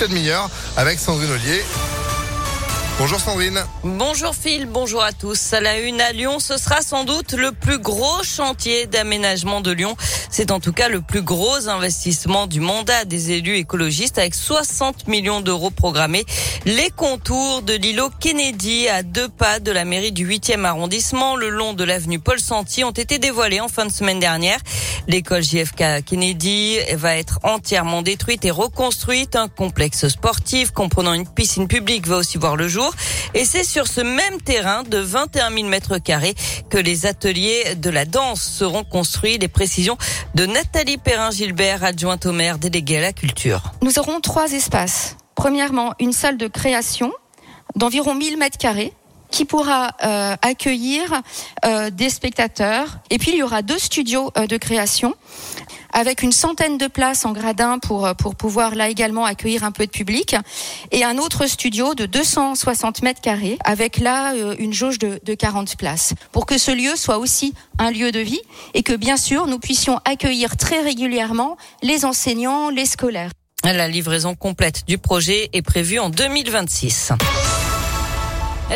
demi-heure avec Sandrine Ollier. Bonjour Sandrine. Bonjour Phil, bonjour à tous. À la une à Lyon, ce sera sans doute le plus gros chantier d'aménagement de Lyon. C'est en tout cas le plus gros investissement du mandat des élus écologistes avec 60 millions d'euros programmés. Les contours de l'îlot Kennedy à deux pas de la mairie du 8e arrondissement le long de l'avenue Paul Santy ont été dévoilés en fin de semaine dernière. L'école JFK Kennedy va être entièrement détruite et reconstruite. Un complexe sportif comprenant une piscine publique va aussi voir le jour. Et c'est sur ce même terrain de 21 000 mètres carrés que les ateliers de la danse seront construits. Les précisions de Nathalie Perrin-Gilbert, adjointe au maire déléguée à la culture. Nous aurons trois espaces. Premièrement, une salle de création d'environ 1000 mètres carrés qui pourra euh, accueillir euh, des spectateurs. Et puis il y aura deux studios euh, de création avec une centaine de places en gradin pour, pour pouvoir là également accueillir un peu de public, et un autre studio de 260 mètres carrés, avec là une jauge de, de 40 places, pour que ce lieu soit aussi un lieu de vie, et que bien sûr nous puissions accueillir très régulièrement les enseignants, les scolaires. La livraison complète du projet est prévue en 2026.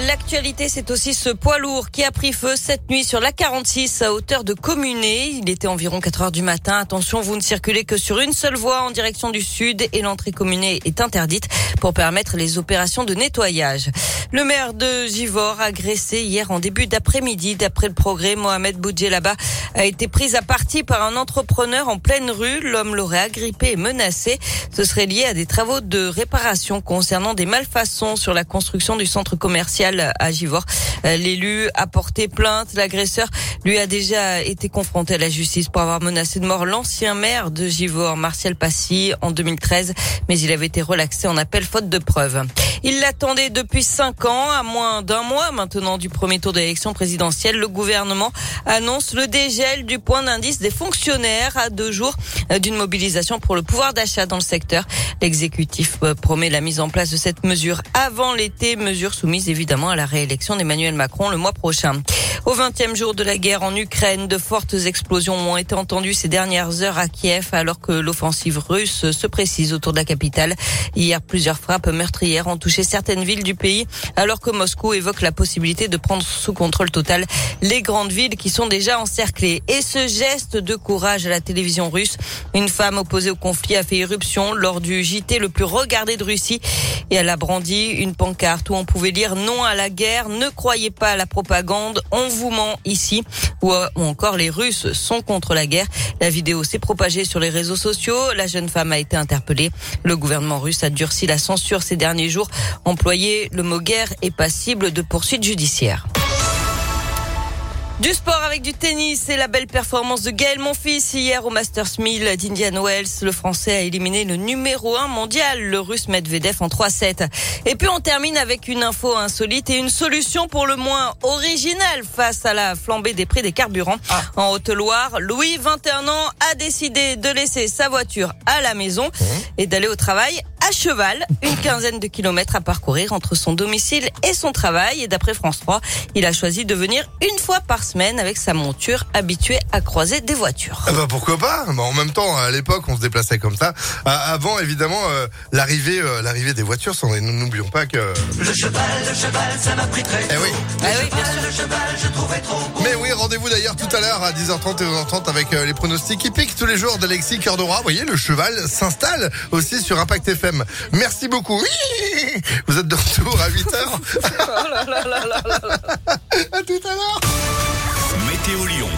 L'actualité, c'est aussi ce poids lourd qui a pris feu cette nuit sur la 46 à hauteur de Communé. Il était environ 4 heures du matin. Attention, vous ne circulez que sur une seule voie en direction du sud et l'entrée Communé est interdite pour permettre les opérations de nettoyage. Le maire de Givor, agressé hier en début d'après-midi, d'après le progrès, Mohamed Boudjelaba a été pris à partie par un entrepreneur en pleine rue. L'homme l'aurait agrippé et menacé. Ce serait lié à des travaux de réparation concernant des malfaçons sur la construction du centre commercial à Givor. Euh, l'élu a porté plainte. L'agresseur lui a déjà été confronté à la justice pour avoir menacé de mort l'ancien maire de Givor, Martial Passy, en 2013, mais il avait été relaxé en appel faute de preuves. Il l'attendait depuis cinq ans, à moins d'un mois maintenant du premier tour de l'élection présidentielle. Le gouvernement annonce le dégel du point d'indice des fonctionnaires à deux jours d'une mobilisation pour le pouvoir d'achat dans le secteur. L'exécutif euh, promet la mise en place de cette mesure avant l'été, mesure soumise évidemment à la réélection d'Emmanuel Macron le mois prochain. Au 20e jour de la guerre en Ukraine, de fortes explosions ont été entendues ces dernières heures à Kiev alors que l'offensive russe se précise autour de la capitale. Hier, plusieurs frappes meurtrières ont touché certaines villes du pays alors que Moscou évoque la possibilité de prendre sous contrôle total les grandes villes qui sont déjà encerclées. Et ce geste de courage à la télévision russe, une femme opposée au conflit a fait irruption lors du JT le plus regardé de Russie et elle a brandi une pancarte où on pouvait lire non à la guerre, ne croyez pas à la propagande, vous ment ici ou, encore les Russes sont contre la guerre. La vidéo s'est propagée sur les réseaux sociaux. La jeune femme a été interpellée. Le gouvernement russe a durci la censure ces derniers jours. Employer le mot guerre est passible de poursuites judiciaires. Du sport avec du tennis et la belle performance de Gaël Monfils hier au Masters 1000 d'Indian Wells. Le Français a éliminé le numéro 1 mondial, le Russe Medvedev en 3-7. Et puis on termine avec une info insolite et une solution pour le moins originale face à la flambée des prix des carburants. Ah. En Haute-Loire, Louis, 21 ans, a décidé de laisser sa voiture à la maison mmh. et d'aller au travail à cheval, une quinzaine de kilomètres à parcourir entre son domicile et son travail. Et d'après France 3, il a choisi de venir une fois par semaine avec sa monture habituée à croiser des voitures. Ah bah pourquoi pas? Bah En même temps, à l'époque, on se déplaçait comme ça. Ah, avant, évidemment, euh, l'arrivée, euh, l'arrivée des voitures. Nous n'oublions pas que le cheval, le cheval, ça m'a pris très. Eh oui. Ah oui, bien sûr. Le cheval, je trouvais trop. Mais oui, rendez-vous d'ailleurs tout à l'heure à 10h30 et 11h30 avec euh, les pronostics qui piquent tous les jours d'Alexis Cœur de Roi. Vous voyez, le cheval s'installe aussi sur Impact FM. Merci beaucoup. Vous êtes de retour à 8h. à tout à l'heure. Météolion.net